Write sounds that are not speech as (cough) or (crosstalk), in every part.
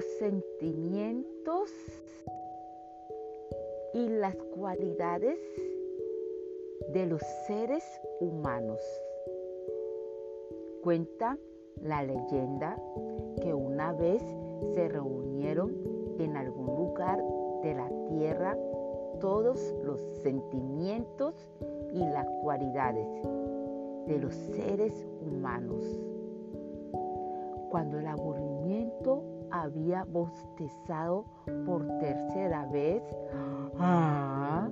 los sentimientos y las cualidades de los seres humanos. Cuenta la leyenda que una vez se reunieron en algún lugar de la tierra todos los sentimientos y las cualidades de los seres humanos. Cuando el aburrimiento había bostezado por tercera vez, ¡ah!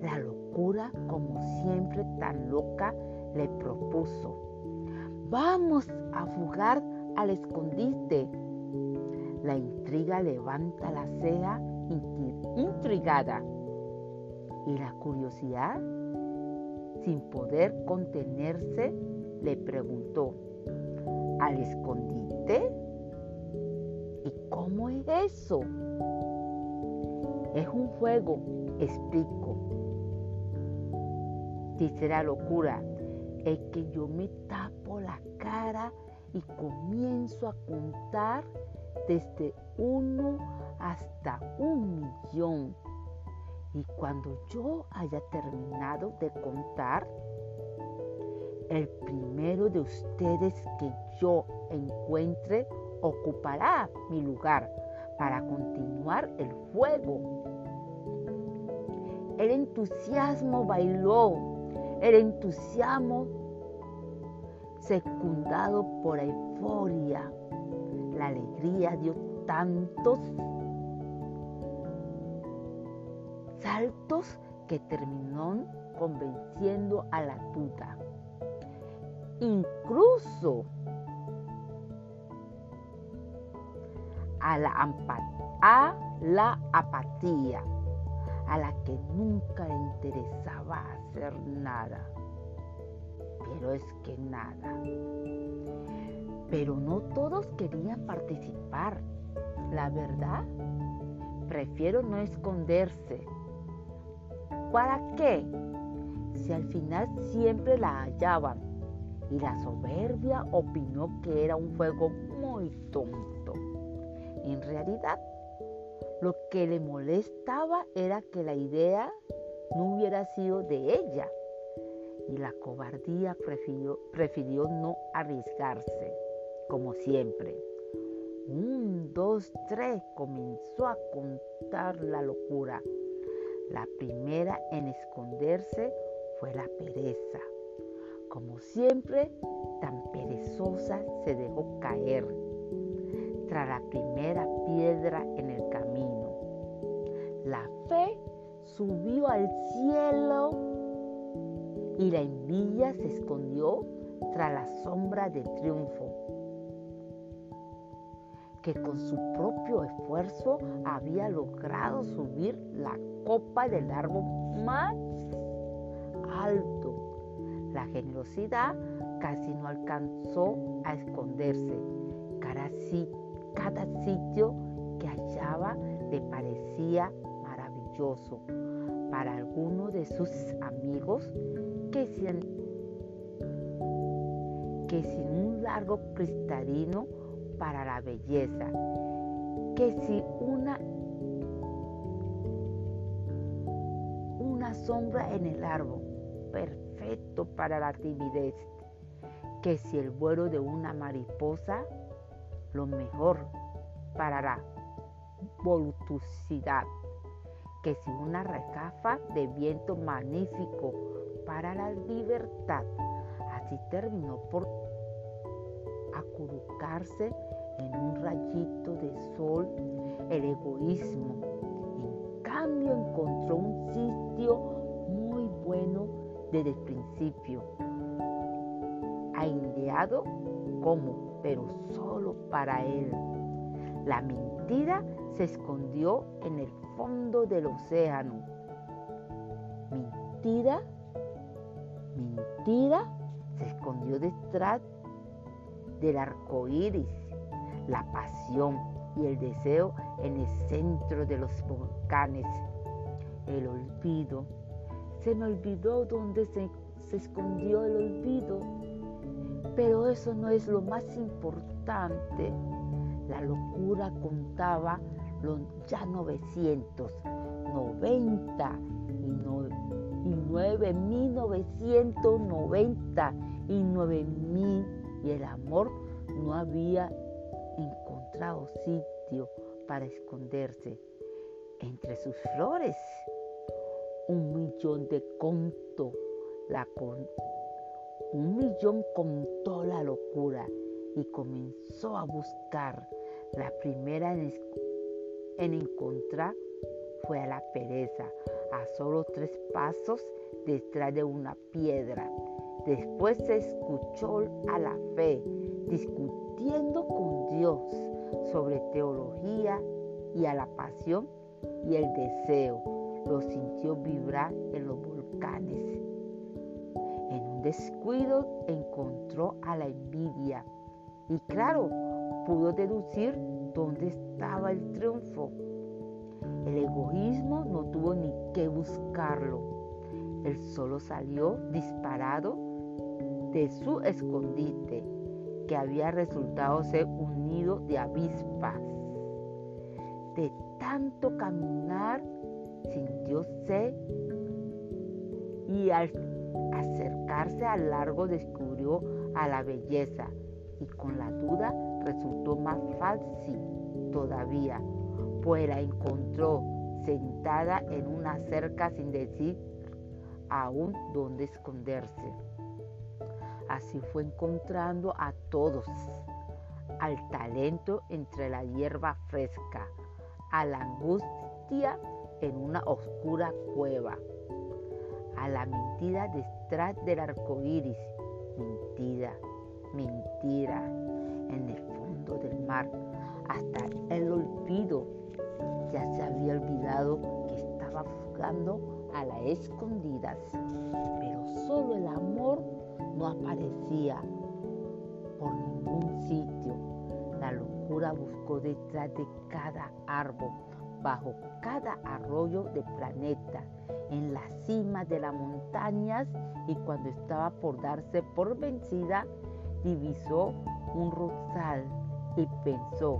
la locura, como siempre tan loca, le propuso, vamos a fugar al escondite. La intriga levanta la ceja intrigada y la curiosidad, sin poder contenerse, le preguntó, ¿al escondite? ¿Y cómo es eso? Es un juego, explico. La locura, es que yo me tapo la cara y comienzo a contar desde uno hasta un millón. Y cuando yo haya terminado de contar, el primero de ustedes que yo encuentre ocupará mi lugar para continuar el fuego. El entusiasmo bailó, el entusiasmo secundado por euforia. La alegría dio tantos saltos que terminó convenciendo a la tuta. Incluso a la, a la apatía, a la que nunca le interesaba hacer nada. Pero es que nada. Pero no todos querían participar. La verdad, prefiero no esconderse ¿Para qué? Si al final siempre la hallaban y la soberbia opinó que era un juego muy tonto. En realidad, lo que le molestaba era que la idea no hubiera sido de ella y la cobardía prefirió, prefirió no arriesgarse, como siempre. Un, dos, tres, comenzó a contar la locura. La primera en esconderse fue la pereza. Como siempre, tan perezosa se dejó caer tras la primera piedra en el camino. La fe subió al cielo y la envidia se escondió tras la sombra del triunfo que con su propio esfuerzo había logrado subir la copa del árbol más alto. La generosidad casi no alcanzó a esconderse. Cada, cada sitio que hallaba le parecía maravilloso. Para algunos de sus amigos que sin, un largo cristalino para la belleza, que si una, una sombra en el árbol, perfecto para la timidez, que si el vuelo de una mariposa, lo mejor para la voluptuosidad, que si una recafa de viento magnífico para la libertad. Así terminó por acurrucarse en un rayito de sol el egoísmo. En cambio encontró un sitio muy bueno desde el principio. Aindeado como, pero solo para él. La mentira se escondió en el fondo del océano. Mentira, mentira se escondió detrás del arco iris, la pasión y el deseo en el centro de los volcanes. El olvido. Se me olvidó dónde se, se escondió el olvido. Pero eso no es lo más importante. La locura contaba los ya 990 y, no, y 9990 y 9000 y el amor no había encontrado sitio para esconderse entre sus flores. Un millón de conto la con, un millón contó la locura y comenzó a buscar. La primera en, en encontrar fue a la pereza, a solo tres pasos detrás de una piedra. Después se escuchó a la fe discutiendo con Dios sobre teología y a la pasión y el deseo. Lo sintió vibrar en los volcanes. Descuido encontró a la envidia y claro, pudo deducir dónde estaba el triunfo. El egoísmo no tuvo ni que buscarlo. Él solo salió disparado de su escondite, que había resultado ser un nido de avispas. De tanto caminar, sintió sed y al acercarse al largo descubrió a la belleza y con la duda resultó más fácil todavía, pues la encontró sentada en una cerca sin decir aún dónde esconderse. Así fue encontrando a todos, al talento entre la hierba fresca, a la angustia en una oscura cueva, a la mentira detrás del arco iris, mentira, mentira en el fondo del mar, hasta el olvido. Ya se había olvidado que estaba fugando a las escondidas, pero solo el amor no aparecía por ningún sitio. La locura buscó detrás de cada árbol, bajo cada arroyo de planeta, en la cima de las montañas y cuando estaba por darse por vencida, divisó un rosal y pensó,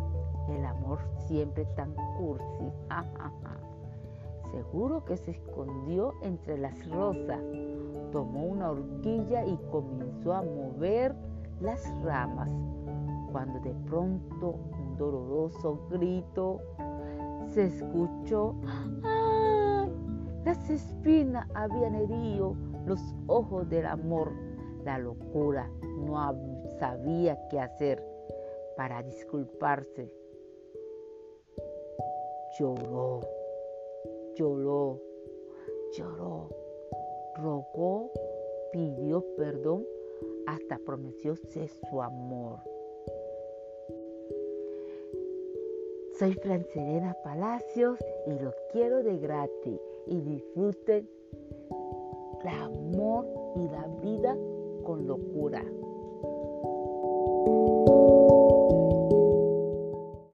el amor siempre tan cursi. (laughs) Seguro que se escondió entre las rosas. Tomó una horquilla y comenzó a mover las ramas, cuando de pronto un doloroso grito se escuchó. Las espinas habían herido los ojos del amor. La locura no sabía qué hacer para disculparse. Lloró, lloró, lloró, rogó, pidió perdón, hasta prometió ser su amor. Soy Francelena Palacios y los quiero de gratis y disfruten el amor y la vida con locura.